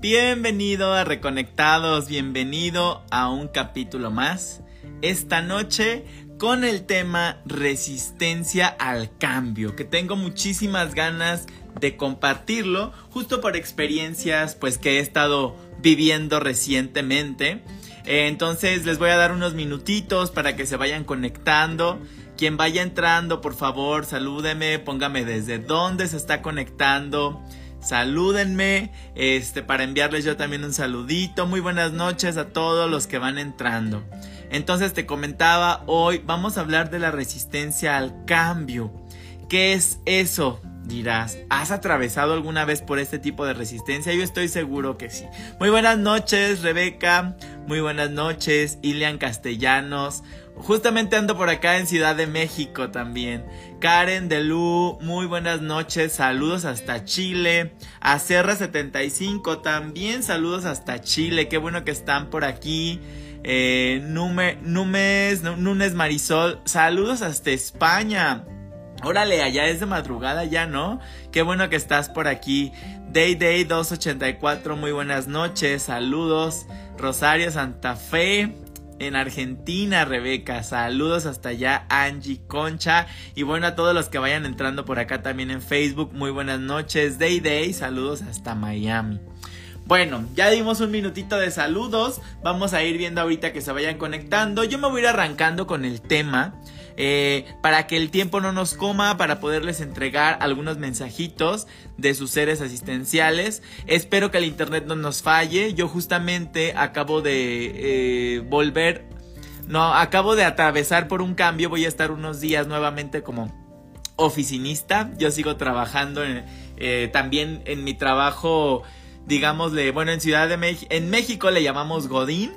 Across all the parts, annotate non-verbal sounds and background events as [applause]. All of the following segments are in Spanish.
Bienvenido a Reconectados, bienvenido a un capítulo más. Esta noche con el tema resistencia al cambio, que tengo muchísimas ganas de compartirlo, justo por experiencias pues que he estado viviendo recientemente. Eh, entonces les voy a dar unos minutitos para que se vayan conectando. Quien vaya entrando, por favor, salúdeme, póngame desde dónde se está conectando. Salúdenme, este, para enviarles yo también un saludito. Muy buenas noches a todos los que van entrando. Entonces te comentaba, hoy vamos a hablar de la resistencia al cambio. ¿Qué es eso? Dirás, ¿has atravesado alguna vez por este tipo de resistencia? Yo estoy seguro que sí. Muy buenas noches, Rebeca. Muy buenas noches, Ilian Castellanos. Justamente ando por acá en Ciudad de México también. Karen Delú, muy buenas noches, saludos hasta Chile. A Serra75 también saludos hasta Chile, qué bueno que están por aquí. Eh, Numes, Nunes Marisol, saludos hasta España. Órale, allá es de madrugada ya, ¿no? Qué bueno que estás por aquí. Day Day 284, muy buenas noches, saludos. Rosario Santa Fe, en Argentina, Rebeca. Saludos hasta allá, Angie Concha. Y bueno, a todos los que vayan entrando por acá también en Facebook, muy buenas noches. Day Day, saludos hasta Miami. Bueno, ya dimos un minutito de saludos. Vamos a ir viendo ahorita que se vayan conectando. Yo me voy a ir arrancando con el tema. Eh, para que el tiempo no nos coma, para poderles entregar algunos mensajitos de sus seres asistenciales. Espero que el internet no nos falle. Yo justamente acabo de eh, volver, no, acabo de atravesar por un cambio. Voy a estar unos días nuevamente como oficinista. Yo sigo trabajando eh, también en mi trabajo, digámosle, bueno, en Ciudad de México, en México le llamamos Godín.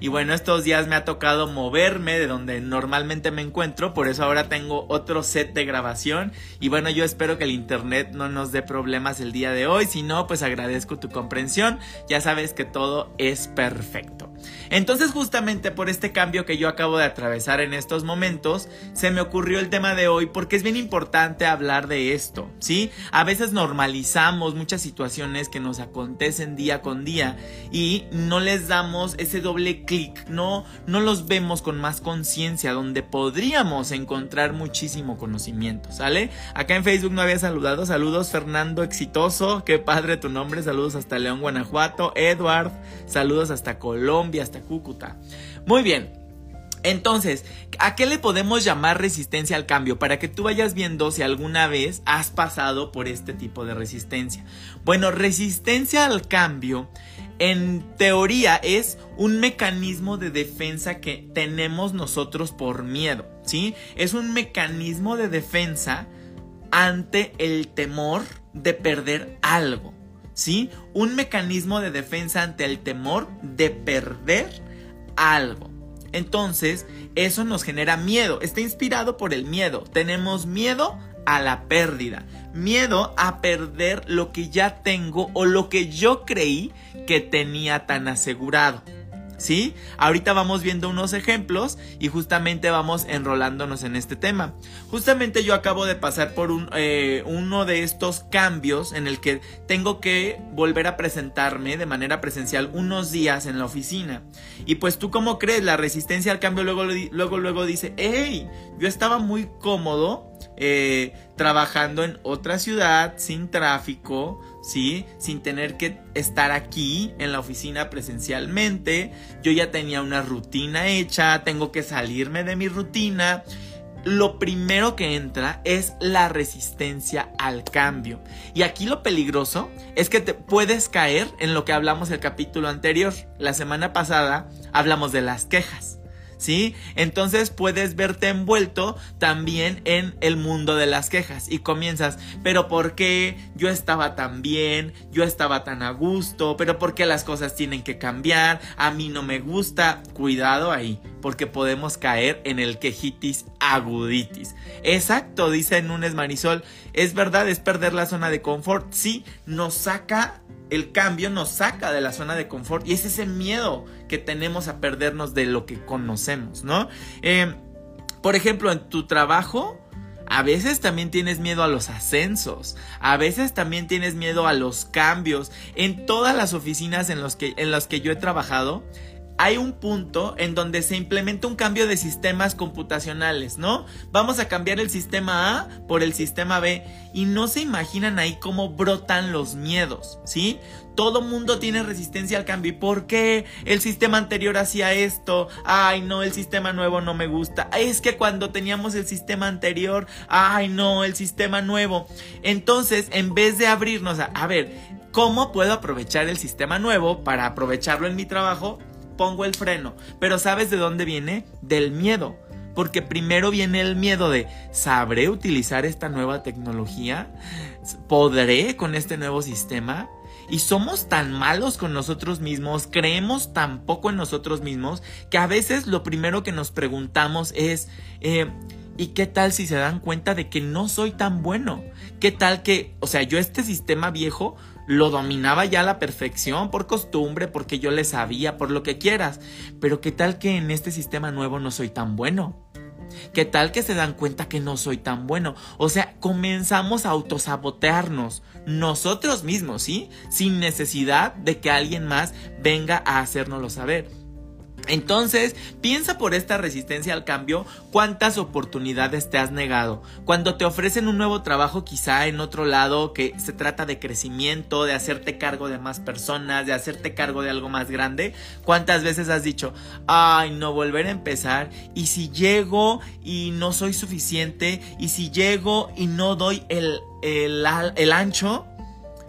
Y bueno, estos días me ha tocado moverme de donde normalmente me encuentro, por eso ahora tengo otro set de grabación. Y bueno, yo espero que el internet no nos dé problemas el día de hoy, si no, pues agradezco tu comprensión. Ya sabes que todo es perfecto. Entonces justamente por este cambio que yo acabo de atravesar en estos momentos, se me ocurrió el tema de hoy porque es bien importante hablar de esto, ¿sí? A veces normalizamos muchas situaciones que nos acontecen día con día y no les damos ese doble clic, no, no los vemos con más conciencia donde podríamos encontrar muchísimo conocimiento, ¿sale? Acá en Facebook no había saludado, saludos Fernando Exitoso, qué padre tu nombre, saludos hasta León, Guanajuato, Edward, saludos hasta Colombia, hasta Cúcuta. Muy bien. Entonces, ¿a qué le podemos llamar resistencia al cambio? Para que tú vayas viendo si alguna vez has pasado por este tipo de resistencia. Bueno, resistencia al cambio en teoría es un mecanismo de defensa que tenemos nosotros por miedo, ¿sí? Es un mecanismo de defensa ante el temor de perder algo, ¿sí? Un mecanismo de defensa ante el temor de perder algo. Entonces, eso nos genera miedo. Está inspirado por el miedo. Tenemos miedo a la pérdida. Miedo a perder lo que ya tengo o lo que yo creí que tenía tan asegurado. ¿Sí? Ahorita vamos viendo unos ejemplos y justamente vamos enrolándonos en este tema. Justamente yo acabo de pasar por eh, uno de estos cambios en el que tengo que volver a presentarme de manera presencial unos días en la oficina. Y pues tú cómo crees, la resistencia al cambio luego, luego, luego dice, hey, yo estaba muy cómodo eh, trabajando en otra ciudad sin tráfico, ¿sí? Sin tener que estar aquí en la oficina presencialmente. Yo ya tenía una rutina hecha, tengo que salirme de mi rutina. Lo primero que entra es la resistencia al cambio. Y aquí lo peligroso es que te puedes caer en lo que hablamos el capítulo anterior. La semana pasada hablamos de las quejas. ¿Sí? Entonces puedes verte envuelto también en el mundo de las quejas y comienzas, pero ¿por qué yo estaba tan bien? Yo estaba tan a gusto, pero ¿por qué las cosas tienen que cambiar? A mí no me gusta. Cuidado ahí, porque podemos caer en el quejitis aguditis. Exacto, dice Nunes Marisol, es verdad, es perder la zona de confort, sí, nos saca el cambio nos saca de la zona de confort y es ese miedo que tenemos a perdernos de lo que conocemos, ¿no? Eh, por ejemplo, en tu trabajo, A veces también tienes miedo a los ascensos. A veces también tienes miedo a los cambios. En todas las oficinas en, que, en las que yo he trabajado, hay un punto en donde se implementa un cambio de sistemas computacionales, ¿no? Vamos a cambiar el sistema A por el sistema B y no se imaginan ahí cómo brotan los miedos, ¿sí? Todo mundo tiene resistencia al cambio. ¿Y por qué el sistema anterior hacía esto? Ay, no, el sistema nuevo no me gusta. Es que cuando teníamos el sistema anterior, ay, no, el sistema nuevo. Entonces, en vez de abrirnos a, a ver, ¿cómo puedo aprovechar el sistema nuevo para aprovecharlo en mi trabajo? Pongo el freno. Pero ¿sabes de dónde viene? Del miedo. Porque primero viene el miedo de, ¿sabré utilizar esta nueva tecnología? ¿Podré con este nuevo sistema? Y somos tan malos con nosotros mismos, creemos tan poco en nosotros mismos, que a veces lo primero que nos preguntamos es, eh, ¿y qué tal si se dan cuenta de que no soy tan bueno? ¿Qué tal que, o sea, yo este sistema viejo lo dominaba ya a la perfección, por costumbre, porque yo le sabía, por lo que quieras. Pero ¿qué tal que en este sistema nuevo no soy tan bueno? ¿Qué tal que se dan cuenta que no soy tan bueno? O sea, comenzamos a autosabotearnos nosotros mismos, ¿sí? Sin necesidad de que alguien más venga a hacérnoslo saber. Entonces, piensa por esta resistencia al cambio cuántas oportunidades te has negado. Cuando te ofrecen un nuevo trabajo quizá en otro lado que se trata de crecimiento, de hacerte cargo de más personas, de hacerte cargo de algo más grande, ¿cuántas veces has dicho, ay, no volver a empezar? Y si llego y no soy suficiente, y si llego y no doy el, el, ancho,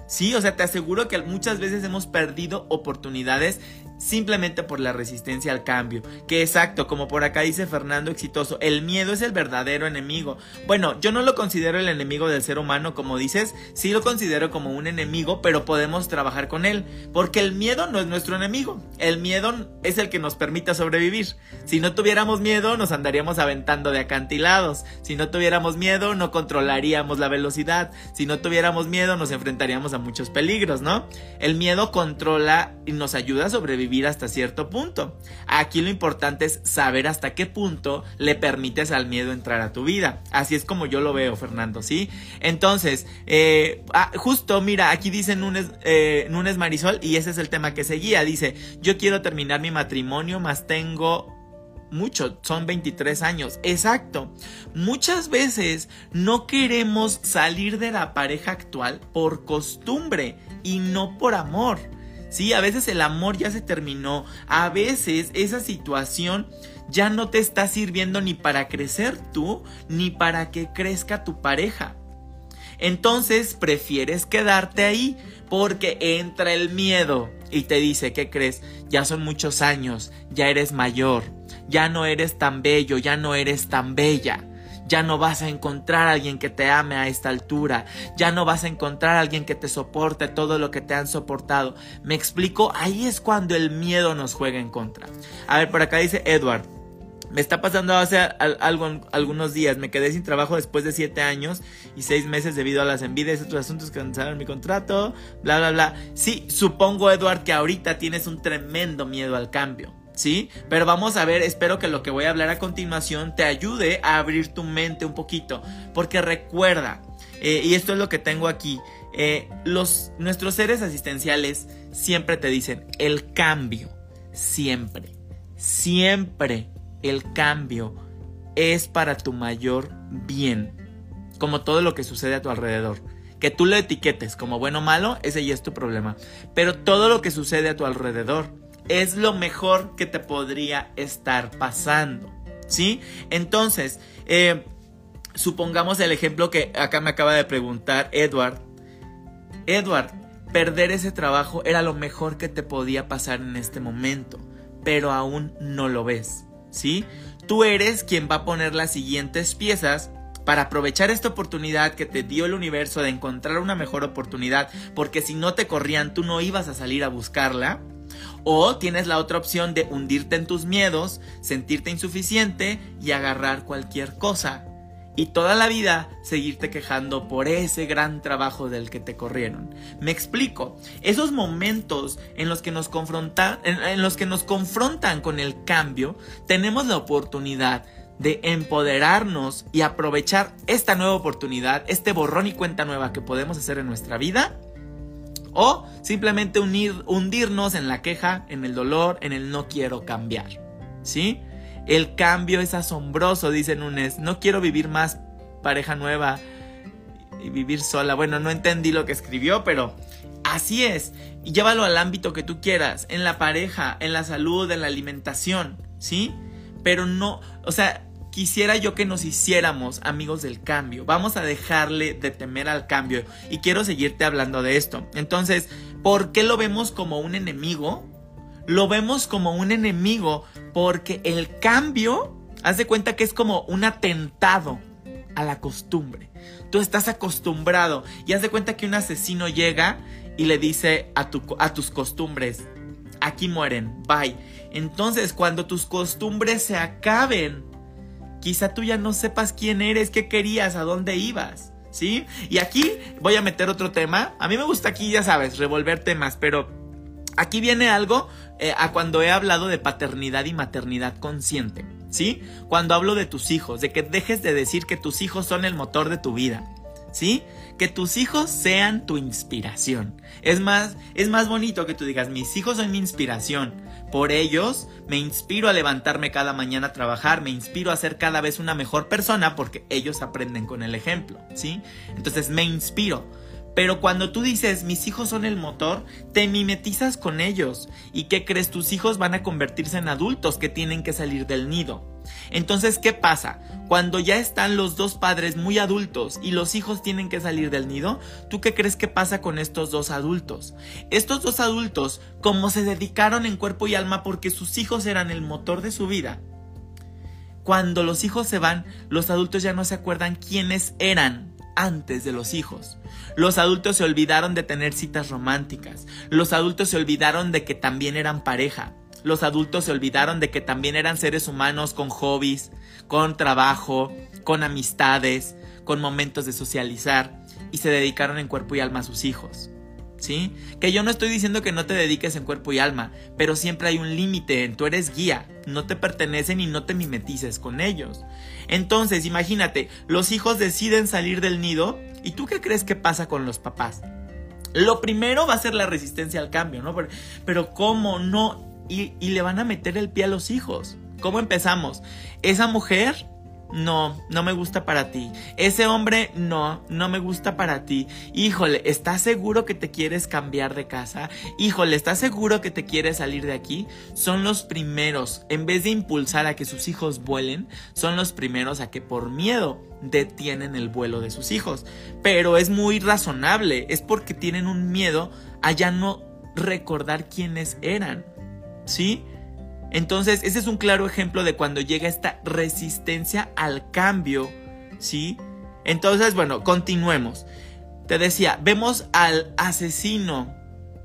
Sí, o sea, te aseguro que muchas veces hemos perdido oportunidades simplemente por la resistencia al cambio. Que exacto, como por acá dice Fernando Exitoso, el miedo es el verdadero enemigo. Bueno, yo no lo considero el enemigo del ser humano, como dices, sí lo considero como un enemigo, pero podemos trabajar con él, porque el miedo no es nuestro enemigo, el miedo es el que nos permite sobrevivir. Si no tuviéramos miedo, nos andaríamos aventando de acantilados, si no tuviéramos miedo, no controlaríamos la velocidad, si no tuviéramos miedo, nos enfrentaríamos a muchos peligros, ¿no? El miedo controla y nos ayuda a sobrevivir vivir hasta cierto punto. Aquí lo importante es saber hasta qué punto le permites al miedo entrar a tu vida. Así es como yo lo veo, Fernando, ¿sí? Entonces, eh, ah, justo, mira, aquí dice eh, Nunes Marisol, y ese es el tema que seguía. Dice, yo quiero terminar mi matrimonio, más tengo mucho, son 23 años. Exacto. Muchas veces no queremos salir de la pareja actual por costumbre y no por amor. Sí, a veces el amor ya se terminó, a veces esa situación ya no te está sirviendo ni para crecer tú, ni para que crezca tu pareja. Entonces prefieres quedarte ahí porque entra el miedo y te dice, ¿qué crees? Ya son muchos años, ya eres mayor, ya no eres tan bello, ya no eres tan bella ya no vas a encontrar a alguien que te ame a esta altura, ya no vas a encontrar a alguien que te soporte todo lo que te han soportado. Me explico, ahí es cuando el miedo nos juega en contra. A ver, por acá dice Edward. Me está pasando hace algunos días. Me quedé sin trabajo después de siete años y seis meses debido a las envidias y otros asuntos que cancelaron mi contrato. Bla, bla, bla. Sí, supongo, Edward, que ahorita tienes un tremendo miedo al cambio. ¿Sí? Pero vamos a ver, espero que lo que voy a hablar a continuación te ayude a abrir tu mente un poquito, porque recuerda, eh, y esto es lo que tengo aquí, eh, los, nuestros seres asistenciales siempre te dicen, el cambio, siempre, siempre el cambio es para tu mayor bien, como todo lo que sucede a tu alrededor. Que tú lo etiquetes como bueno o malo, ese ya es tu problema. Pero todo lo que sucede a tu alrededor es lo mejor que te podría estar pasando. ¿Sí? Entonces, eh, supongamos el ejemplo que acá me acaba de preguntar Edward. Edward, perder ese trabajo era lo mejor que te podía pasar en este momento, pero aún no lo ves. ¿Sí? Tú eres quien va a poner las siguientes piezas para aprovechar esta oportunidad que te dio el universo de encontrar una mejor oportunidad, porque si no te corrían, tú no ibas a salir a buscarla. O tienes la otra opción de hundirte en tus miedos, sentirte insuficiente y agarrar cualquier cosa. Y toda la vida seguirte quejando por ese gran trabajo del que te corrieron. Me explico. Esos momentos en los que nos confrontan, en, los que nos confrontan con el cambio, tenemos la oportunidad de empoderarnos y aprovechar esta nueva oportunidad, este borrón y cuenta nueva que podemos hacer en nuestra vida, o simplemente unir, hundirnos en la queja, en el dolor, en el no quiero cambiar. ¿Sí? El cambio es asombroso, dice Nunes. No quiero vivir más pareja nueva y vivir sola. Bueno, no entendí lo que escribió, pero así es. Y llévalo al ámbito que tú quieras, en la pareja, en la salud, en la alimentación, ¿sí? Pero no, o sea, quisiera yo que nos hiciéramos amigos del cambio. Vamos a dejarle de temer al cambio. Y quiero seguirte hablando de esto. Entonces, ¿por qué lo vemos como un enemigo? Lo vemos como un enemigo porque el cambio, haz de cuenta que es como un atentado a la costumbre. Tú estás acostumbrado y haz de cuenta que un asesino llega y le dice a, a tus costumbres, aquí mueren, bye. Entonces, cuando tus costumbres se acaben, quizá tú ya no sepas quién eres, qué querías, a dónde ibas. ¿Sí? Y aquí voy a meter otro tema. A mí me gusta aquí, ya sabes, revolver temas, pero aquí viene algo eh, a cuando he hablado de paternidad y maternidad consciente. ¿Sí? Cuando hablo de tus hijos, de que dejes de decir que tus hijos son el motor de tu vida. ¿Sí? Que tus hijos sean tu inspiración. Es más, es más bonito que tú digas, mis hijos son mi inspiración. Por ellos me inspiro a levantarme cada mañana a trabajar, me inspiro a ser cada vez una mejor persona porque ellos aprenden con el ejemplo, ¿sí? Entonces me inspiro. Pero cuando tú dices, mis hijos son el motor, te mimetizas con ellos. ¿Y qué crees? Tus hijos van a convertirse en adultos que tienen que salir del nido. Entonces, ¿qué pasa? Cuando ya están los dos padres muy adultos y los hijos tienen que salir del nido, ¿tú qué crees que pasa con estos dos adultos? Estos dos adultos, como se dedicaron en cuerpo y alma porque sus hijos eran el motor de su vida, cuando los hijos se van, los adultos ya no se acuerdan quiénes eran antes de los hijos. Los adultos se olvidaron de tener citas románticas. Los adultos se olvidaron de que también eran pareja. Los adultos se olvidaron de que también eran seres humanos con hobbies, con trabajo, con amistades, con momentos de socializar y se dedicaron en cuerpo y alma a sus hijos. ¿Sí? Que yo no estoy diciendo que no te dediques en cuerpo y alma, pero siempre hay un límite, tú eres guía, no te pertenecen y no te mimetices con ellos. Entonces, imagínate, los hijos deciden salir del nido ¿y tú qué crees que pasa con los papás? Lo primero va a ser la resistencia al cambio, ¿no? Pero, ¿cómo no? Y, y le van a meter el pie a los hijos. ¿Cómo empezamos? Esa mujer no, no me gusta para ti. Ese hombre, no, no me gusta para ti. Híjole, ¿estás seguro que te quieres cambiar de casa? Híjole, ¿estás seguro que te quieres salir de aquí? Son los primeros, en vez de impulsar a que sus hijos vuelen, son los primeros a que por miedo detienen el vuelo de sus hijos. Pero es muy razonable, es porque tienen un miedo a ya no recordar quiénes eran. ¿Sí? Entonces, ese es un claro ejemplo de cuando llega esta resistencia al cambio, ¿sí? Entonces, bueno, continuemos. Te decía, vemos al asesino,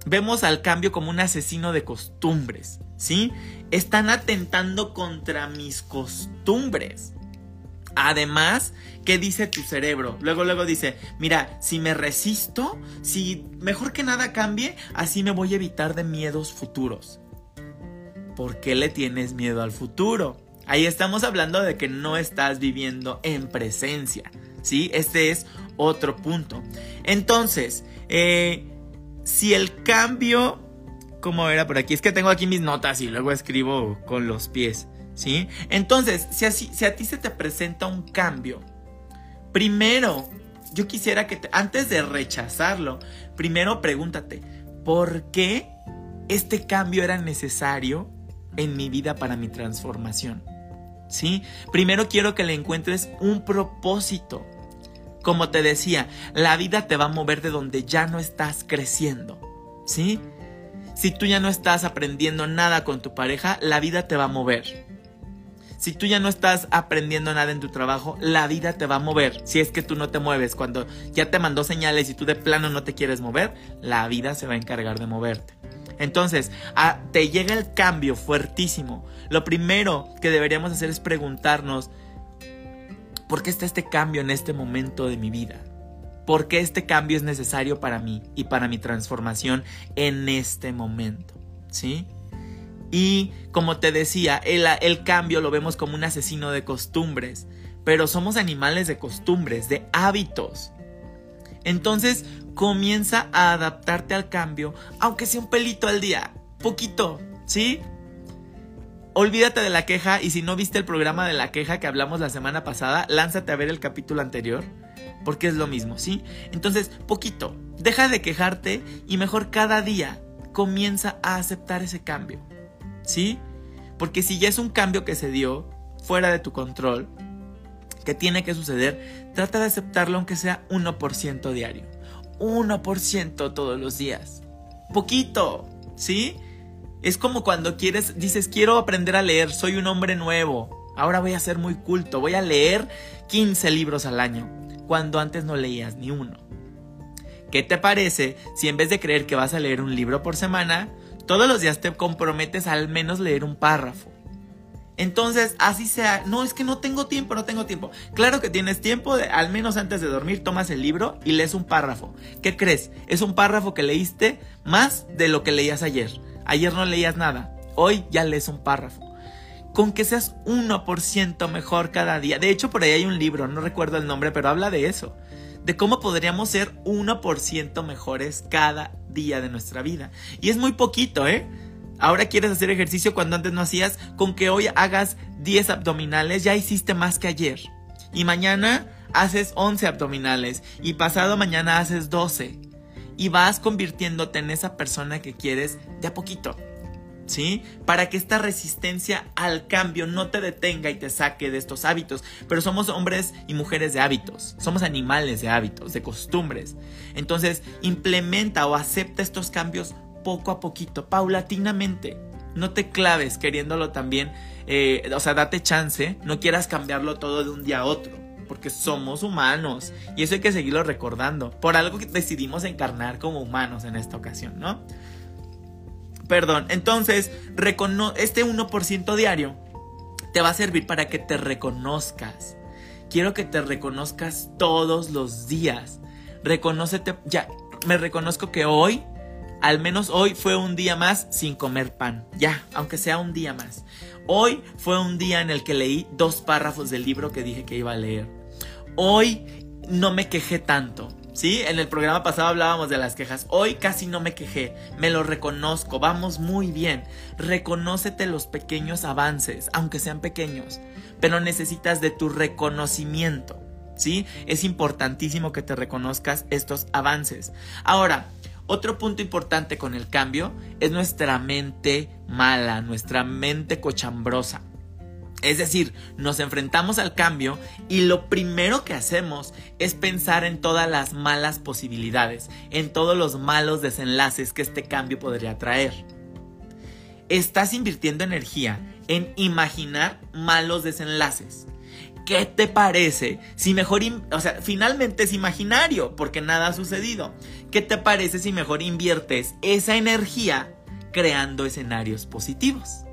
vemos al cambio como un asesino de costumbres, ¿sí? Están atentando contra mis costumbres. Además, ¿qué dice tu cerebro? Luego, luego dice, mira, si me resisto, si mejor que nada cambie, así me voy a evitar de miedos futuros. ¿Por qué le tienes miedo al futuro? Ahí estamos hablando de que no estás viviendo en presencia, ¿sí? Este es otro punto. Entonces, eh, si el cambio, ¿cómo era por aquí? Es que tengo aquí mis notas y luego escribo con los pies, ¿sí? Entonces, si, así, si a ti se te presenta un cambio, primero, yo quisiera que antes de rechazarlo, primero pregúntate, ¿por qué este cambio era necesario en mi vida para mi transformación. ¿Sí? Primero quiero que le encuentres un propósito. Como te decía, la vida te va a mover de donde ya no estás creciendo. ¿Sí? Si tú ya no estás aprendiendo nada con tu pareja, la vida te va a mover. Si tú ya no estás aprendiendo nada en tu trabajo, la vida te va a mover. Si es que tú no te mueves, cuando ya te mandó señales y tú de plano no te quieres mover, la vida se va a encargar de moverte. Entonces, te llega el cambio fuertísimo. Lo primero que deberíamos hacer es preguntarnos, ¿por qué está este cambio en este momento de mi vida? ¿Por qué este cambio es necesario para mí y para mi transformación en este momento? ¿Sí? Y como te decía, el, el cambio lo vemos como un asesino de costumbres, pero somos animales de costumbres, de hábitos. Entonces comienza a adaptarte al cambio, aunque sea un pelito al día, poquito, ¿sí? Olvídate de la queja y si no viste el programa de la queja que hablamos la semana pasada, lánzate a ver el capítulo anterior, porque es lo mismo, ¿sí? Entonces, poquito, deja de quejarte y mejor cada día comienza a aceptar ese cambio, ¿sí? Porque si ya es un cambio que se dio fuera de tu control, que tiene que suceder, trata de aceptarlo aunque sea 1% diario. 1% todos los días. Poquito, ¿sí? Es como cuando quieres, dices, quiero aprender a leer, soy un hombre nuevo, ahora voy a ser muy culto, voy a leer 15 libros al año, cuando antes no leías ni uno. ¿Qué te parece si en vez de creer que vas a leer un libro por semana, todos los días te comprometes a al menos leer un párrafo? Entonces, así sea, no es que no tengo tiempo, no tengo tiempo. Claro que tienes tiempo, al menos antes de dormir tomas el libro y lees un párrafo. ¿Qué crees? Es un párrafo que leíste más de lo que leías ayer. Ayer no leías nada, hoy ya lees un párrafo. Con que seas 1% mejor cada día. De hecho, por ahí hay un libro, no recuerdo el nombre, pero habla de eso. De cómo podríamos ser 1% mejores cada día de nuestra vida. Y es muy poquito, ¿eh? Ahora quieres hacer ejercicio cuando antes no hacías. Con que hoy hagas 10 abdominales, ya hiciste más que ayer. Y mañana haces 11 abdominales. Y pasado mañana haces 12 y vas convirtiéndote en esa persona que quieres de a poquito. ¿Sí? Para que esta resistencia al cambio no te detenga y te saque de estos hábitos. Pero somos hombres y mujeres de hábitos. Somos animales de hábitos, de costumbres. Entonces, implementa o acepta estos cambios poco a poquito, paulatinamente. No te claves queriéndolo también. Eh, o sea, date chance. No quieras cambiarlo todo de un día a otro porque somos humanos y eso hay que seguirlo recordando. Por algo que decidimos encarnar como humanos en esta ocasión, ¿no? Perdón, entonces, este 1% diario te va a servir para que te reconozcas. Quiero que te reconozcas todos los días. Reconócete, ya, me reconozco que hoy, al menos hoy fue un día más sin comer pan. Ya, aunque sea un día más. Hoy fue un día en el que leí dos párrafos del libro que dije que iba a leer hoy no me quejé tanto. ¿Sí? En el programa pasado hablábamos de las quejas. Hoy casi no me quejé. Me lo reconozco. Vamos muy bien. Reconócete los pequeños avances, aunque sean pequeños. Pero necesitas de tu reconocimiento. ¿Sí? Es importantísimo que te reconozcas estos avances. Ahora, otro punto importante con el cambio es nuestra mente mala, nuestra mente cochambrosa. Es decir, nos enfrentamos al cambio y lo primero que hacemos es pensar en todas las malas posibilidades, en todos los malos desenlaces que este cambio podría traer. Estás invirtiendo energía en imaginar malos desenlaces. ¿Qué te parece si mejor, o sea, finalmente es imaginario porque nada ha sucedido? ¿Qué te parece si mejor inviertes esa energía creando escenarios positivos?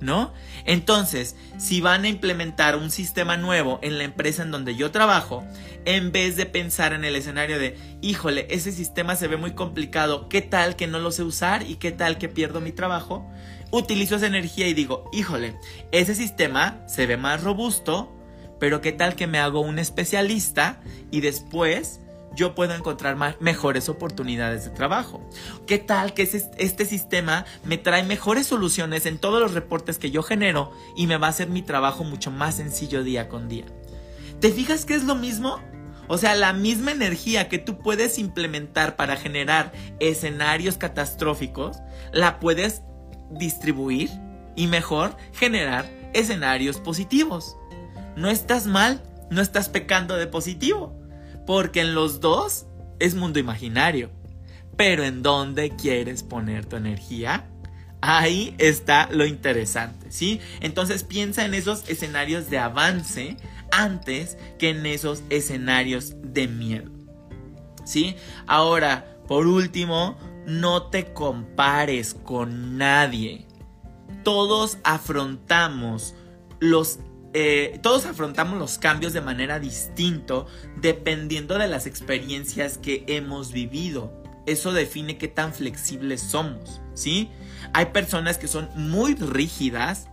¿no? Entonces, si van a implementar un sistema nuevo en la empresa en donde yo trabajo, en vez de pensar en el escenario de, híjole, ese sistema se ve muy complicado, ¿qué tal que no lo sé usar y qué tal que pierdo mi trabajo? Utilizo esa energía y digo, híjole, ese sistema se ve más robusto, pero ¿qué tal que me hago un especialista y después yo puedo encontrar mejores oportunidades de trabajo. ¿Qué tal que este sistema me trae mejores soluciones en todos los reportes que yo genero y me va a hacer mi trabajo mucho más sencillo día con día? ¿Te fijas que es lo mismo? O sea, la misma energía que tú puedes implementar para generar escenarios catastróficos, la puedes distribuir y mejor generar escenarios positivos. No estás mal, no estás pecando de positivo. Porque en los dos es mundo imaginario. Pero en dónde quieres poner tu energía, ahí está lo interesante, ¿sí? Entonces piensa en esos escenarios de avance antes que en esos escenarios de miedo. ¿Sí? Ahora, por último, no te compares con nadie. Todos afrontamos los eh, todos afrontamos los cambios de manera distinto dependiendo de las experiencias que hemos vivido eso define qué tan flexibles somos, ¿sí? Hay personas que son muy rígidas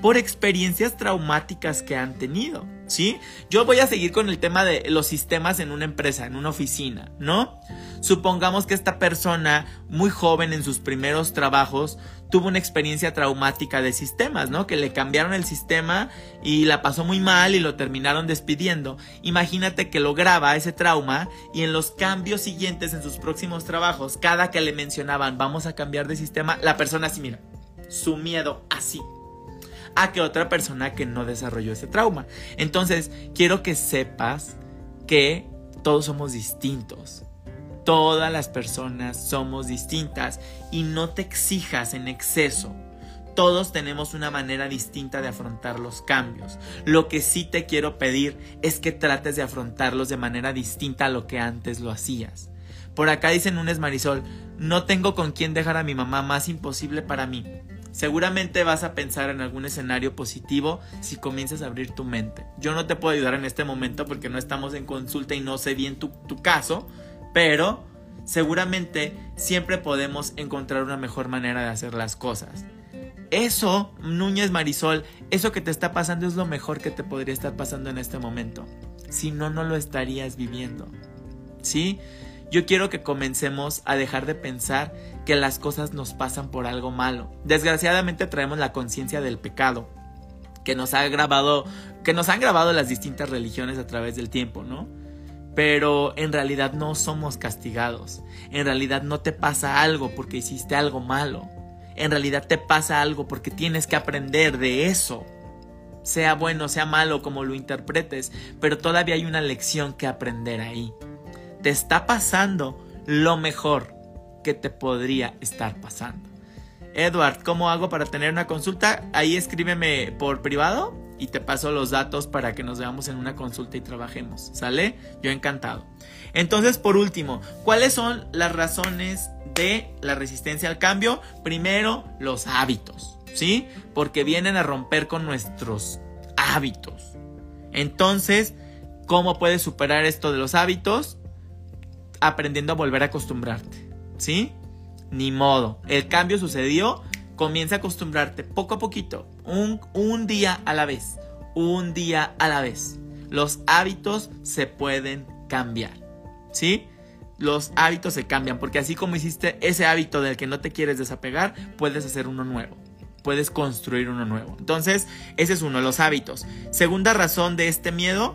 por experiencias traumáticas que han tenido, ¿sí? Yo voy a seguir con el tema de los sistemas en una empresa, en una oficina, ¿no? Supongamos que esta persona, muy joven en sus primeros trabajos, tuvo una experiencia traumática de sistemas, ¿no? Que le cambiaron el sistema y la pasó muy mal y lo terminaron despidiendo. Imagínate que lograba ese trauma y en los cambios siguientes en sus próximos trabajos, cada que le mencionaban vamos a cambiar de sistema, la persona así, mira, su miedo así a que otra persona que no desarrolló ese trauma. Entonces, quiero que sepas que todos somos distintos. Todas las personas somos distintas y no te exijas en exceso. Todos tenemos una manera distinta de afrontar los cambios. Lo que sí te quiero pedir es que trates de afrontarlos de manera distinta a lo que antes lo hacías. Por acá dicen un Marisol, no tengo con quién dejar a mi mamá, más imposible para mí. Seguramente vas a pensar en algún escenario positivo si comienzas a abrir tu mente. Yo no te puedo ayudar en este momento porque no estamos en consulta y no sé bien tu, caso, pero seguramente siempre podemos encontrar una mejor manera de hacer las cosas. Eso, Núñez Marisol, eso que te está pasando es lo mejor que te podría estar pasando en este momento. Si no, no lo estarías viviendo. ¿Sí? Yo quiero que comencemos a dejar de pensar que las cosas nos pasan por algo malo. Desgraciadamente traemos la conciencia del pecado que nos ha grabado, que nos han grabado las distintas religiones a través del tiempo, ¿no? Pero en realidad no somos castigados. En realidad no te pasa algo porque hiciste algo malo. En realidad te pasa algo porque tienes que aprender de eso. Sea bueno, sea malo, como lo interpretes, pero todavía hay una lección que aprender ahí te está pasando lo mejor que te podría estar pasando. Edward, ¿cómo hago para tener una consulta? Ahí escríbeme por privado y te paso los datos para que nos veamos en una consulta y trabajemos. ¿Sale? Yo encantado. Entonces, por último, ¿cuáles son las razones de la resistencia al cambio? Primero, los hábitos, ¿sí? Porque vienen a romper con nuestros hábitos. Entonces, ¿cómo puedes superar esto de los hábitos? aprendiendo a volver a acostumbrarte. ¿Sí? Ni modo. El cambio sucedió. Comienza a acostumbrarte poco a poquito. Un, un día a la vez. Un día a la vez. Los hábitos se pueden cambiar. ¿Sí? Los hábitos se cambian. Porque así como hiciste ese hábito del que no te quieres desapegar, puedes hacer uno nuevo puedes construir uno nuevo. Entonces, ese es uno, los hábitos. Segunda razón de este miedo,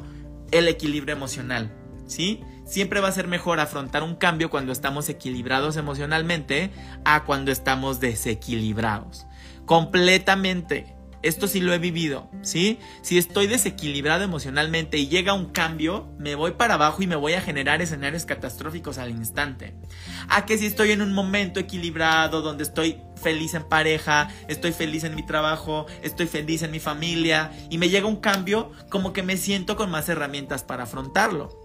el equilibrio emocional. ¿Sí? Siempre va a ser mejor afrontar un cambio cuando estamos equilibrados emocionalmente a cuando estamos desequilibrados. Completamente. Esto sí lo he vivido, ¿sí? Si estoy desequilibrado emocionalmente y llega un cambio, me voy para abajo y me voy a generar escenarios catastróficos al instante. A que si estoy en un momento equilibrado, donde estoy feliz en pareja, estoy feliz en mi trabajo, estoy feliz en mi familia y me llega un cambio, como que me siento con más herramientas para afrontarlo.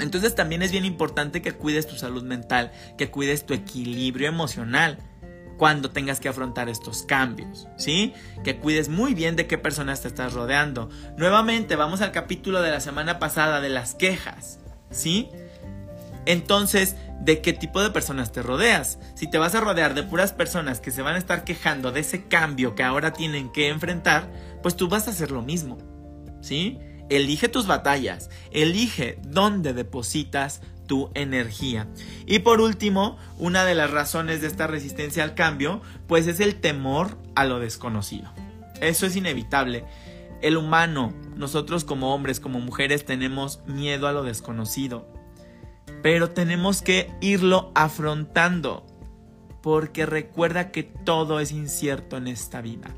Entonces también es bien importante que cuides tu salud mental, que cuides tu equilibrio emocional cuando tengas que afrontar estos cambios, ¿sí? Que cuides muy bien de qué personas te estás rodeando. Nuevamente, vamos al capítulo de la semana pasada de las quejas, ¿sí? Entonces, ¿de qué tipo de personas te rodeas? Si te vas a rodear de puras personas que se van a estar quejando de ese cambio que ahora tienen que enfrentar, pues tú vas a hacer lo mismo, ¿sí? Elige tus batallas, elige dónde depositas tu energía. Y por último, una de las razones de esta resistencia al cambio, pues es el temor a lo desconocido. Eso es inevitable. El humano, nosotros como hombres, como mujeres, tenemos miedo a lo desconocido. Pero tenemos que irlo afrontando. Porque recuerda que todo es incierto en esta vida.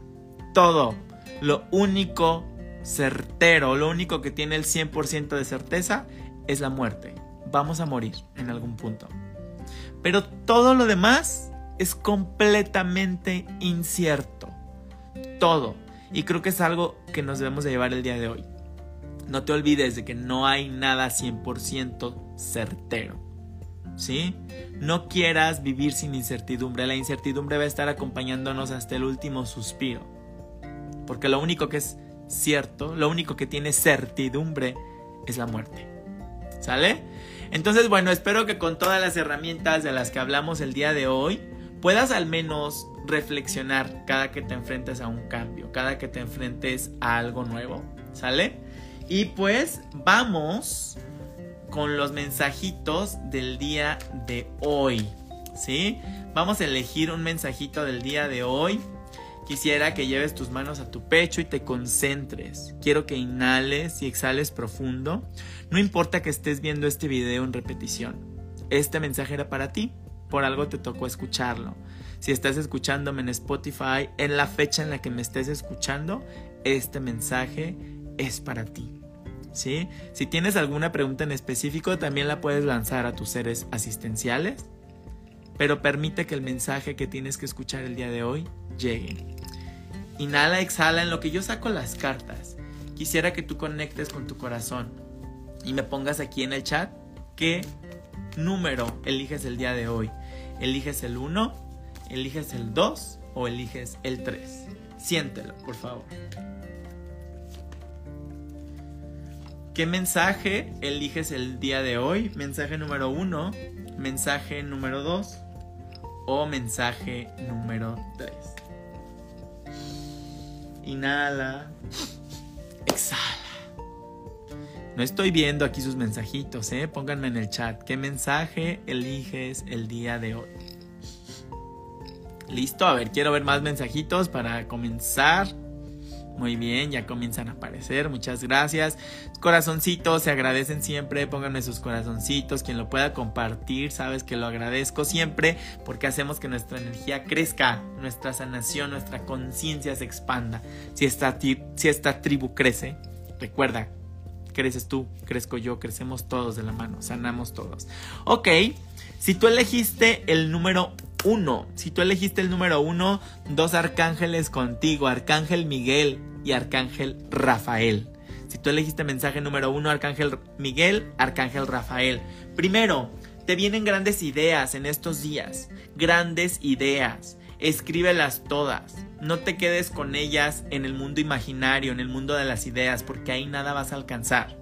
Todo. Lo único certero, lo único que tiene el 100% de certeza es la muerte. Vamos a morir en algún punto. Pero todo lo demás es completamente incierto. Todo. Y creo que es algo que nos debemos de llevar el día de hoy. No te olvides de que no hay nada 100% certero. ¿Sí? No quieras vivir sin incertidumbre. La incertidumbre va a estar acompañándonos hasta el último suspiro. Porque lo único que es cierto, lo único que tiene certidumbre es la muerte. ¿Sale? Entonces, bueno, espero que con todas las herramientas de las que hablamos el día de hoy, puedas al menos reflexionar cada que te enfrentes a un cambio, cada que te enfrentes a algo nuevo, ¿sale? Y pues vamos con los mensajitos del día de hoy, ¿sí? Vamos a elegir un mensajito del día de hoy. Quisiera que lleves tus manos a tu pecho y te concentres. Quiero que inhales y exhales profundo. No importa que estés viendo este video en repetición. Este mensaje era para ti. Por algo te tocó escucharlo. Si estás escuchándome en Spotify, en la fecha en la que me estés escuchando, este mensaje es para ti. ¿Sí? Si tienes alguna pregunta en específico, también la puedes lanzar a tus seres asistenciales pero permite que el mensaje que tienes que escuchar el día de hoy llegue. Inhala, exhala en lo que yo saco las cartas. Quisiera que tú conectes con tu corazón y me pongas aquí en el chat qué número eliges el día de hoy. ¿Eliges el 1? ¿Eliges el 2? ¿O eliges el 3? Siéntelo, por favor. ¿Qué mensaje eliges el día de hoy? Mensaje número 1, mensaje número 2 o mensaje número 3. Inhala. Exhala. No estoy viendo aquí sus mensajitos, ¿eh? Pónganme en el chat. ¿Qué mensaje eliges el día de hoy? Listo, a ver, quiero ver más mensajitos para comenzar. Muy bien, ya comienzan a aparecer. Muchas gracias. Corazoncitos, se agradecen siempre. Pónganme sus corazoncitos. Quien lo pueda compartir, sabes que lo agradezco siempre porque hacemos que nuestra energía crezca, nuestra sanación, nuestra conciencia se expanda. Si esta, si esta tribu crece, recuerda, creces tú, crezco yo, crecemos todos de la mano, sanamos todos. Ok, si tú elegiste el número uno. Si tú elegiste el número uno, dos arcángeles contigo, Arcángel Miguel, y Arcángel Rafael. Si tú elegiste mensaje número uno, Arcángel Miguel, Arcángel Rafael. Primero, te vienen grandes ideas en estos días. Grandes ideas. Escríbelas todas. No te quedes con ellas en el mundo imaginario, en el mundo de las ideas, porque ahí nada vas a alcanzar.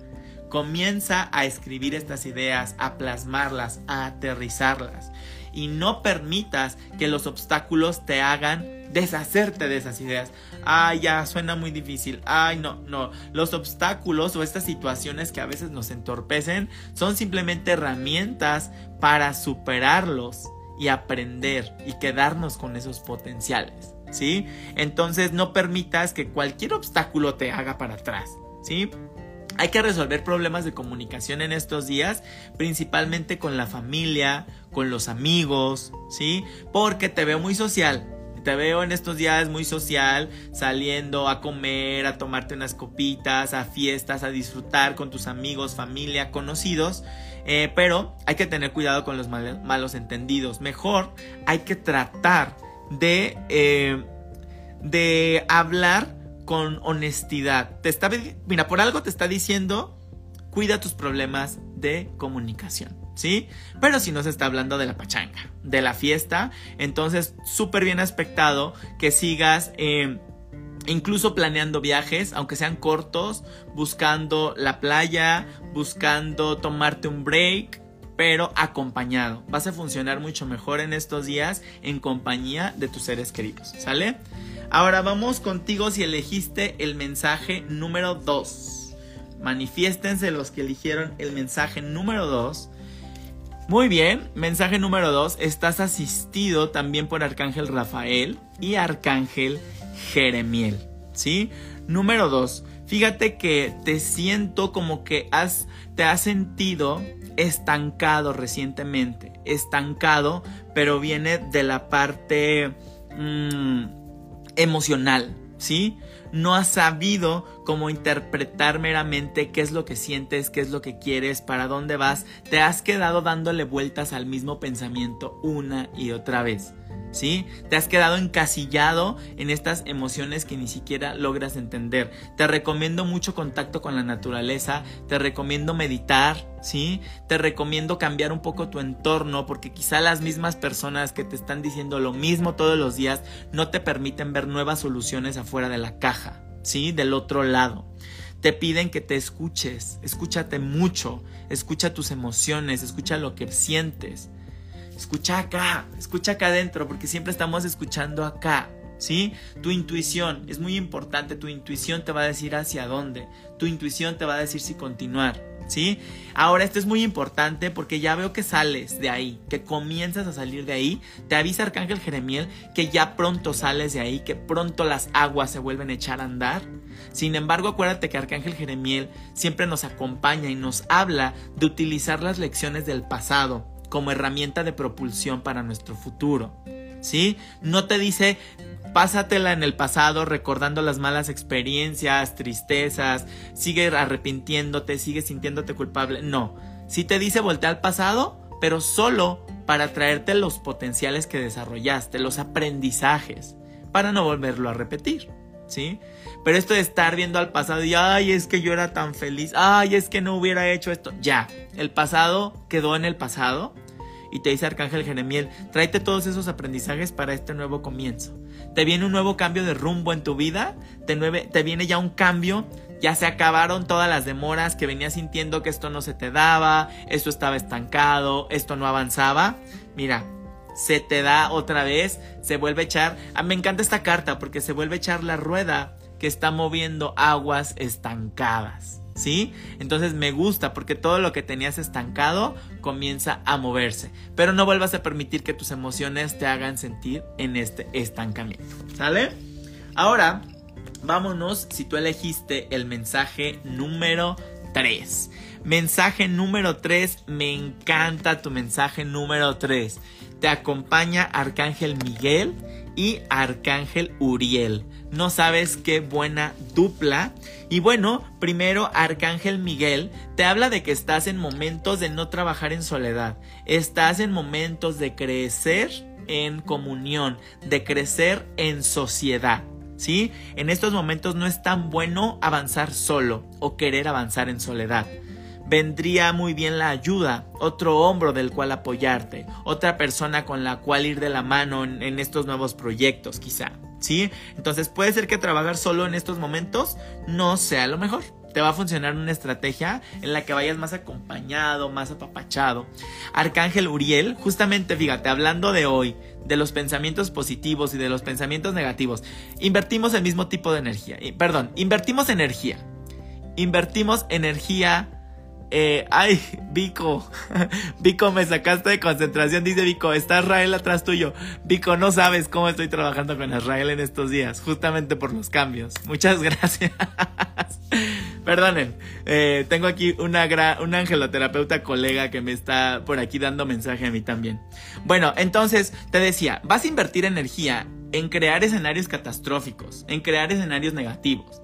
Comienza a escribir estas ideas, a plasmarlas, a aterrizarlas. Y no permitas que los obstáculos te hagan deshacerte de esas ideas. Ay, ya suena muy difícil. Ay, no, no. Los obstáculos o estas situaciones que a veces nos entorpecen son simplemente herramientas para superarlos y aprender y quedarnos con esos potenciales. ¿Sí? Entonces no permitas que cualquier obstáculo te haga para atrás. ¿Sí? Hay que resolver problemas de comunicación en estos días, principalmente con la familia, con los amigos, ¿sí? Porque te veo muy social, te veo en estos días muy social, saliendo a comer, a tomarte unas copitas, a fiestas, a disfrutar con tus amigos, familia, conocidos. Eh, pero hay que tener cuidado con los malos entendidos. Mejor hay que tratar de, eh, de hablar con honestidad. Te está, mira, por algo te está diciendo, cuida tus problemas de comunicación. ¿Sí? Pero si no se está hablando de la pachanga, de la fiesta, entonces súper bien aspectado que sigas eh, incluso planeando viajes, aunque sean cortos, buscando la playa, buscando tomarte un break, pero acompañado. Vas a funcionar mucho mejor en estos días en compañía de tus seres queridos, ¿sale? Ahora vamos contigo si elegiste el mensaje número 2. Manifiéstense los que eligieron el mensaje número 2 muy bien, mensaje número 2, estás asistido también por Arcángel Rafael y Arcángel Jeremiel, ¿sí? Número 2, fíjate que te siento como que has, te has sentido estancado recientemente, estancado, pero viene de la parte mm, emocional, ¿sí? No has sabido cómo interpretar meramente qué es lo que sientes, qué es lo que quieres, para dónde vas, te has quedado dándole vueltas al mismo pensamiento una y otra vez. ¿Sí? Te has quedado encasillado en estas emociones que ni siquiera logras entender. Te recomiendo mucho contacto con la naturaleza, te recomiendo meditar, ¿sí? Te recomiendo cambiar un poco tu entorno porque quizá las mismas personas que te están diciendo lo mismo todos los días no te permiten ver nuevas soluciones afuera de la caja, ¿sí? Del otro lado. te piden que te escuches, escúchate mucho, escucha tus emociones, escucha lo que sientes. Escucha acá, escucha acá adentro, porque siempre estamos escuchando acá. ¿Sí? Tu intuición es muy importante, tu intuición te va a decir hacia dónde, tu intuición te va a decir si continuar. ¿sí? Ahora, esto es muy importante porque ya veo que sales de ahí, que comienzas a salir de ahí. Te avisa Arcángel Jeremiel que ya pronto sales de ahí, que pronto las aguas se vuelven a echar a andar. Sin embargo, acuérdate que Arcángel Jeremiel siempre nos acompaña y nos habla de utilizar las lecciones del pasado como herramienta de propulsión para nuestro futuro. ¿Sí? No te dice pásatela en el pasado recordando las malas experiencias, tristezas, sigue arrepintiéndote, sigue sintiéndote culpable. No, si te dice voltea al pasado, pero solo para traerte los potenciales que desarrollaste, los aprendizajes, para no volverlo a repetir, ¿sí? Pero esto de estar viendo al pasado y, ay, es que yo era tan feliz, ay, es que no hubiera hecho esto, ya, el pasado quedó en el pasado y te dice Arcángel Jeremiel, tráete todos esos aprendizajes para este nuevo comienzo. Te viene un nuevo cambio de rumbo en tu vida, te, te viene ya un cambio, ya se acabaron todas las demoras que venías sintiendo que esto no se te daba, esto estaba estancado, esto no avanzaba. Mira, se te da otra vez, se vuelve a echar. Ah, me encanta esta carta porque se vuelve a echar la rueda que está moviendo aguas estancadas. ¿Sí? Entonces me gusta porque todo lo que tenías estancado comienza a moverse. Pero no vuelvas a permitir que tus emociones te hagan sentir en este estancamiento, ¿sale? Ahora, vámonos si tú elegiste el mensaje número 3. Mensaje número 3, me encanta tu mensaje número 3. Te acompaña Arcángel Miguel y Arcángel Uriel. No sabes qué buena dupla. Y bueno, primero Arcángel Miguel te habla de que estás en momentos de no trabajar en soledad. Estás en momentos de crecer en comunión, de crecer en sociedad. ¿Sí? En estos momentos no es tan bueno avanzar solo o querer avanzar en soledad vendría muy bien la ayuda, otro hombro del cual apoyarte, otra persona con la cual ir de la mano en, estos nuevos proyectos quizá. ¿sí? Entonces puede ser que trabajar solo en estos momentos no sea lo mejor. Te va a funcionar una estrategia en la que vayas más acompañado, más apapachado. Arcángel Uriel, justamente fíjate, hablando de hoy, de los pensamientos positivos y de los pensamientos negativos, invertimos el mismo tipo de energía. Perdón, invertimos energía. Invertimos energía eh, ay, Vico, [laughs] Vico, me sacaste de concentración, dice Vico, está Israel atrás tuyo. Vico, no sabes cómo estoy trabajando con Israel en estos días, justamente por los cambios. Muchas [laughs] gracias. Perdonen, eh, tengo aquí una, una angeloterapeuta colega que me está por aquí dando mensaje a mí también. Bueno, entonces te decía, vas a invertir energía en crear escenarios catastróficos, en crear escenarios negativos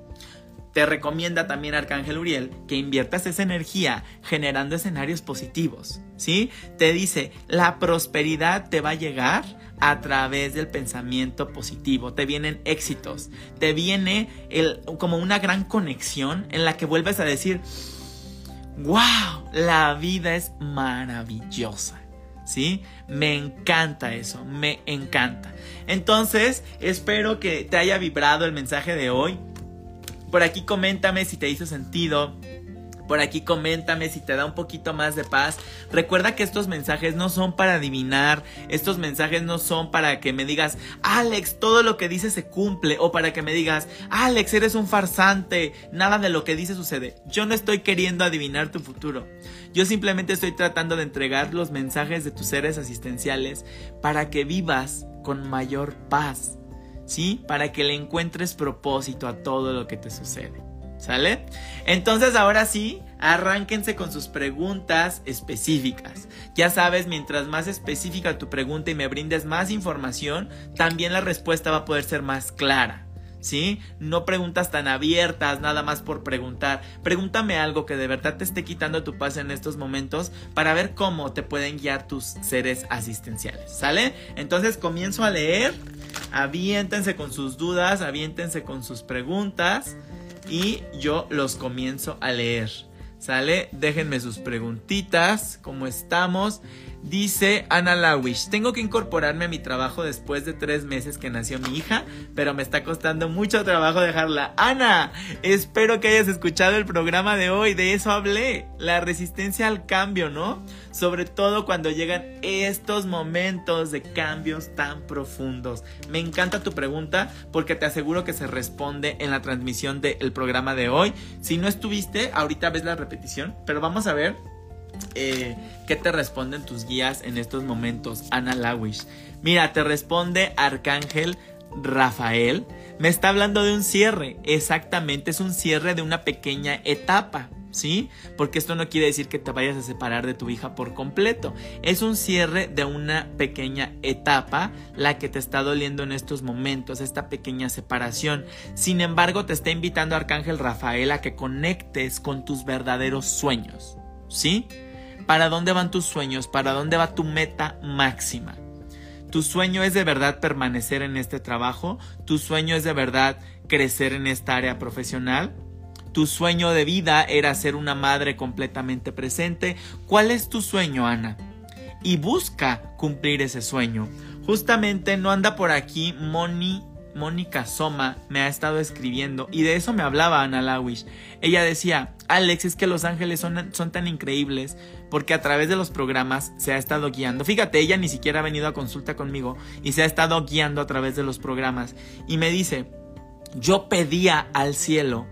te recomienda también Arcángel Uriel que inviertas esa energía generando escenarios positivos, ¿sí? Te dice, la prosperidad te va a llegar a través del pensamiento positivo, te vienen éxitos, te viene el, como una gran conexión en la que vuelves a decir, wow, la vida es maravillosa. ¿Sí? Me encanta eso, me encanta. Entonces, espero que te haya vibrado el mensaje de hoy. Por aquí coméntame si te hizo sentido. Por aquí coméntame si te da un poquito más de paz. Recuerda que estos mensajes no son para adivinar, estos mensajes no son para que me digas, Alex, todo lo que dices se cumple, o para que me digas, Alex, eres un farsante, nada de lo que dices sucede. Yo no estoy queriendo adivinar tu futuro. Yo simplemente estoy tratando de entregar los mensajes de tus seres asistenciales para que vivas con mayor paz ¿sí? Para que le encuentres propósito a todo lo que te sucede. ¿Sale? Entonces ahora sí, arránquense con sus preguntas específicas. Ya sabes, mientras más específica tu pregunta y me brindes más información, también la respuesta va a poder ser más clara. ¿Sí? No preguntas tan abiertas, nada más por preguntar. Pregúntame algo que de verdad te esté quitando tu paz en estos momentos para ver cómo te pueden guiar tus seres asistenciales. ¿Sale? Entonces comienzo a leer aviéntense con sus dudas, aviéntense con sus preguntas y yo los comienzo a leer. ¿Sale? Déjenme sus preguntitas, ¿cómo estamos? Dice Ana Lawish, tengo que incorporarme a mi trabajo después de tres meses que nació mi hija, pero me está costando mucho trabajo dejarla. Ana, espero que hayas escuchado el programa de hoy, de eso hablé, la resistencia al cambio, ¿no? Sobre todo cuando llegan estos momentos de cambios tan profundos. Me encanta tu pregunta porque te aseguro que se responde en la transmisión del programa de hoy. Si no estuviste, ahorita ves la repetición, pero vamos a ver eh, ¿Qué te responden tus guías en estos momentos? Ana Lawish. Mira, te responde Arcángel Rafael. Me está hablando de un cierre. Exactamente, es un cierre de una pequeña etapa. ¿Sí? Porque esto no quiere decir que te vayas a separar de tu hija por completo. Es un cierre de una pequeña etapa la que te está doliendo en estos momentos, esta pequeña separación. Sin embargo, te está invitando Arcángel Rafael a que conectes con tus verdaderos sueños. ¿Sí? ¿Para dónde van tus sueños? ¿Para dónde va tu meta máxima? ¿Tu sueño es de verdad permanecer en este trabajo? ¿Tu sueño es de verdad crecer en esta área profesional? ¿Tu sueño de vida era ser una madre completamente presente? ¿Cuál es tu sueño, Ana? Y busca cumplir ese sueño. Justamente no anda por aquí Mónica Soma me ha estado escribiendo y de eso me hablaba Ana Lawish. Ella decía, Alex, es que Los Ángeles son, son, tan increíbles porque a través de los programas se ha estado guiando. Fíjate, ella ni siquiera ha venido a consulta conmigo y se ha estado guiando a través de los programas. Y me dice, yo pedía al cielo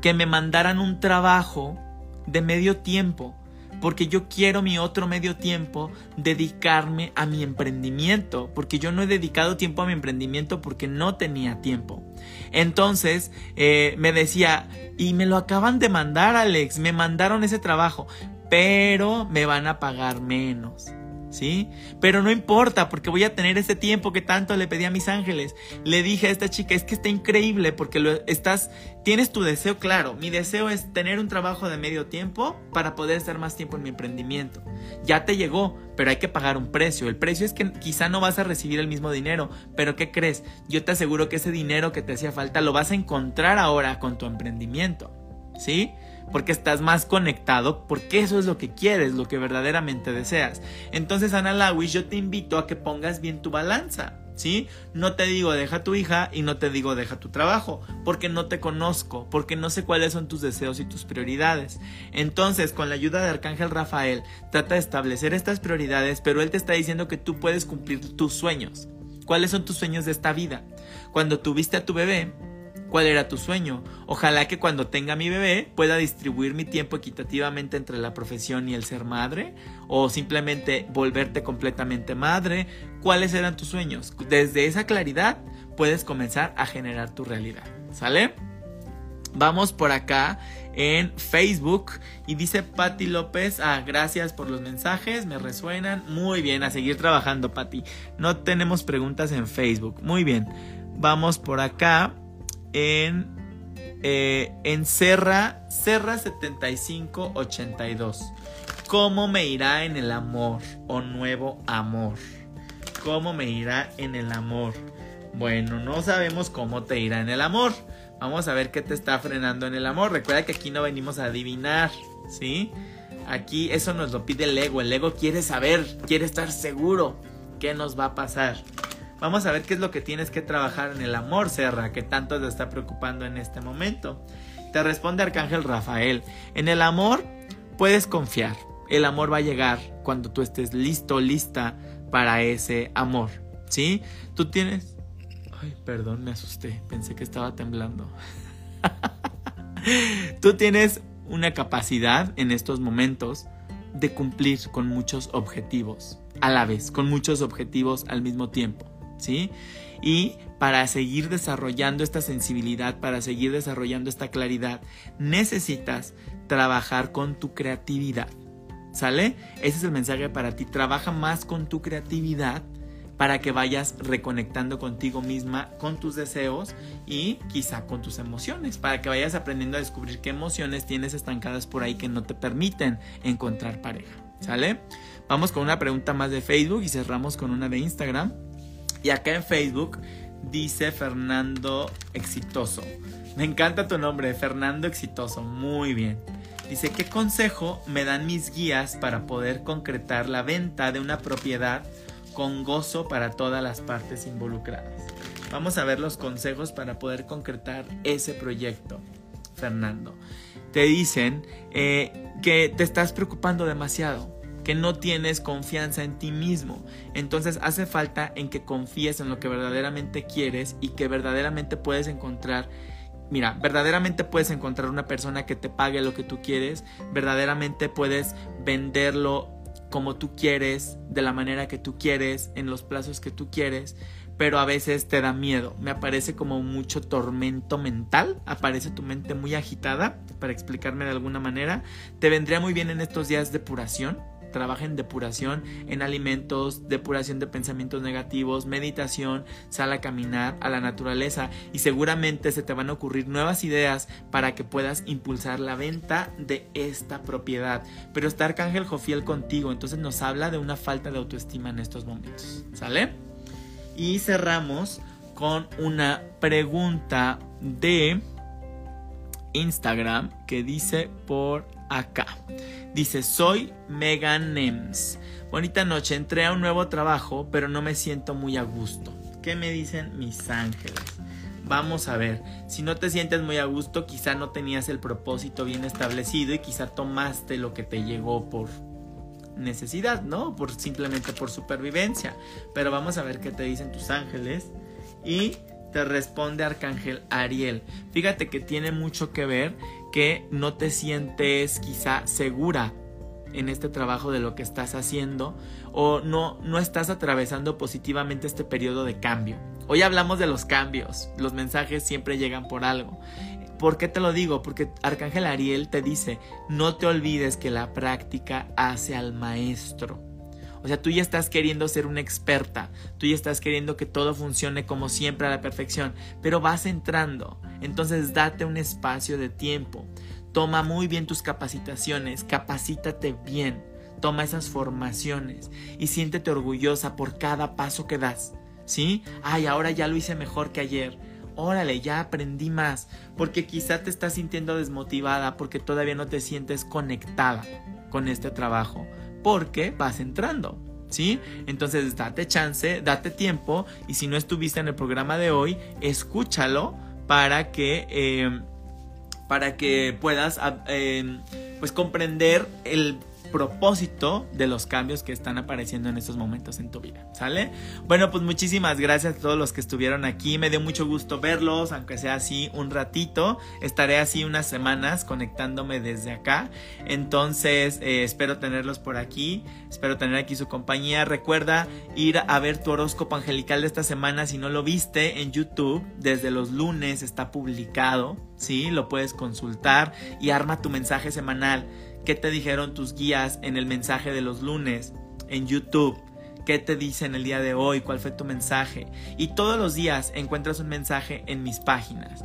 que me mandaran un trabajo de medio tiempo porque yo quiero mi otro medio tiempo dedicarme a mi emprendimiento, porque yo no he dedicado tiempo a mi emprendimiento porque no tenía tiempo. Entonces eh, me decía, y me lo acaban de mandar, Alex, me mandaron ese trabajo, pero me van a pagar menos. ¿Sí? Pero no importa porque voy a tener ese tiempo que tanto le pedí a mis ángeles. Le dije a esta chica, es que está increíble porque lo estás, tienes tu deseo claro. Mi deseo es tener un trabajo de medio tiempo para poder estar más tiempo en mi emprendimiento. Ya te llegó, pero hay que pagar un precio. El precio es que quizá no vas a recibir el mismo dinero, pero ¿qué crees? Yo te aseguro que ese dinero que te hacía falta lo vas a encontrar ahora con tu emprendimiento, ¿sí? Porque estás más conectado, porque eso es lo que quieres, lo que verdaderamente deseas. Entonces, Ana Lawis, yo te invito a que pongas bien tu balanza. ¿Sí? No te digo deja tu hija y no te digo deja tu trabajo, porque no te conozco, porque no sé cuáles son tus deseos y tus prioridades. Entonces, con la ayuda de Arcángel Rafael, trata de establecer estas prioridades, pero él te está diciendo que tú puedes cumplir tus sueños. ¿Cuáles son tus sueños de esta vida? Cuando tuviste a tu bebé, ¿Cuál era tu sueño? Ojalá que cuando tenga mi bebé pueda distribuir mi tiempo equitativamente entre la profesión y el ser madre o simplemente volverte completamente madre. ¿Cuáles eran tus sueños? Desde esa claridad puedes comenzar a generar tu realidad. ¿Sale? Vamos por acá en Facebook y dice Patti López, ah, gracias por los mensajes, me resuenan. Muy bien, a seguir trabajando, Patti. No tenemos preguntas en Facebook. Muy bien. Vamos por acá en, eh, en Serra, Serra 7582. ¿Cómo me irá en el amor o nuevo amor? ¿Cómo me irá en el amor? Bueno, no sabemos cómo te irá en el amor. Vamos a ver qué te está frenando en el amor. Recuerda que aquí no venimos a adivinar, ¿sí? Aquí eso nos lo pide el ego. El ego quiere saber, quiere estar seguro qué nos va a pasar. Vamos a ver qué es lo que tienes que trabajar en el amor, Serra, que tanto te está preocupando en este momento. Te responde Arcángel Rafael. En el amor puedes confiar. El amor va a llegar cuando tú estés listo, lista para ese amor. ¿Sí? Tú tienes... Ay, perdón, me asusté. Pensé que estaba temblando. [laughs] tú tienes una capacidad en estos momentos de cumplir con muchos objetivos a la vez, con muchos objetivos al mismo tiempo. ¿Sí? Y para seguir desarrollando esta sensibilidad, para seguir desarrollando esta claridad, necesitas trabajar con tu creatividad. ¿Sale? Ese es el mensaje para ti. Trabaja más con tu creatividad para que vayas reconectando contigo misma, con tus deseos y quizá con tus emociones, para que vayas aprendiendo a descubrir qué emociones tienes estancadas por ahí que no te permiten encontrar pareja. ¿Sale? Vamos con una pregunta más de Facebook y cerramos con una de Instagram. Y acá en Facebook dice Fernando Exitoso. Me encanta tu nombre, Fernando Exitoso. Muy bien. Dice, ¿qué consejo me dan mis guías para poder concretar la venta de una propiedad con gozo para todas las partes involucradas? Vamos a ver los consejos para poder concretar ese proyecto, Fernando. Te dicen eh, que te estás preocupando demasiado, que no tienes confianza en ti mismo. Entonces hace falta en que confíes en lo que verdaderamente quieres y que verdaderamente puedes encontrar Mira, verdaderamente puedes encontrar una persona que te pague lo que tú quieres, verdaderamente puedes venderlo como tú quieres, de la manera que tú quieres, en los plazos que tú quieres, pero a veces te da miedo. Me aparece como mucho tormento mental, aparece tu mente muy agitada, para explicarme de alguna manera. Te vendría muy bien en estos días de depuración. Trabaja en depuración en alimentos, depuración de pensamientos negativos, meditación, sal a caminar a la naturaleza y seguramente se te van a ocurrir nuevas ideas para que puedas impulsar la venta de esta propiedad. Pero está Arcángel Jofiel contigo, entonces nos habla de una falta de autoestima en estos momentos. ¿Sale? Y cerramos con una pregunta de Instagram que dice por acá. Dice, soy Megan Nems. Bonita noche, entré a un nuevo trabajo, pero no me siento muy a gusto. ¿Qué me dicen mis ángeles? Vamos a ver, si no te sientes muy a gusto, quizá no tenías el propósito bien establecido y quizá tomaste lo que te llegó por necesidad, ¿no? Por simplemente por supervivencia. Pero vamos a ver qué te dicen tus ángeles y te responde Arcángel Ariel. Fíjate que tiene mucho que ver que no te sientes quizá segura en este trabajo de lo que estás haciendo o no, no estás atravesando positivamente este periodo de cambio. Hoy hablamos de los cambios, los mensajes siempre llegan por algo. ¿Por qué te lo digo? Porque Arcángel Ariel te dice, no te olvides que la práctica hace al maestro. O sea, tú ya estás queriendo ser una experta, tú ya estás queriendo que todo funcione como siempre a la perfección, pero vas entrando. Entonces date un espacio de tiempo. Toma muy bien tus capacitaciones, capacítate bien, toma esas formaciones y siéntete orgullosa por cada paso que das. ¿Sí? Ay, ahora ya lo hice mejor que ayer órale, ya aprendí más, porque quizá te estás sintiendo desmotivada porque todavía no te sientes conectada con este trabajo, porque vas entrando. ¿Sí? Entonces date chance, date tiempo y si no estuviste en el programa de hoy, escúchalo para que, eh, para que puedas eh, pues comprender el propósito de los cambios que están apareciendo en estos momentos en tu vida, ¿sale? Bueno, pues muchísimas gracias a todos los que estuvieron aquí, me dio mucho gusto verlos, aunque sea así un ratito, estaré así unas semanas conectándome desde acá, entonces eh, espero tenerlos por aquí, espero tener aquí su compañía, recuerda ir a ver tu horóscopo angelical de esta semana si no lo viste en YouTube, desde los lunes está publicado, ¿sí? Lo puedes consultar y arma tu mensaje semanal ¿Qué te dijeron tus guías en el mensaje de los lunes en YouTube? ¿Qué te dicen el día de hoy? ¿Cuál fue tu mensaje? Y todos los días encuentras un mensaje en mis páginas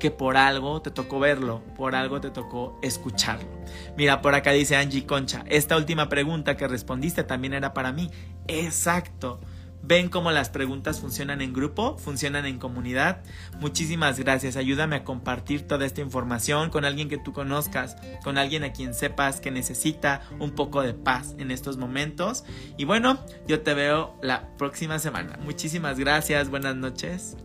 que por algo te tocó verlo, por algo te tocó escucharlo. Mira, por acá dice Angie Concha, esta última pregunta que respondiste también era para mí. Exacto. ¿Ven cómo las preguntas funcionan en grupo? ¿Funcionan en comunidad? Muchísimas gracias. Ayúdame a compartir toda esta información con alguien que tú conozcas, con alguien a quien sepas que necesita un poco de paz en estos momentos. Y bueno, yo te veo la próxima semana. Muchísimas gracias. Buenas noches.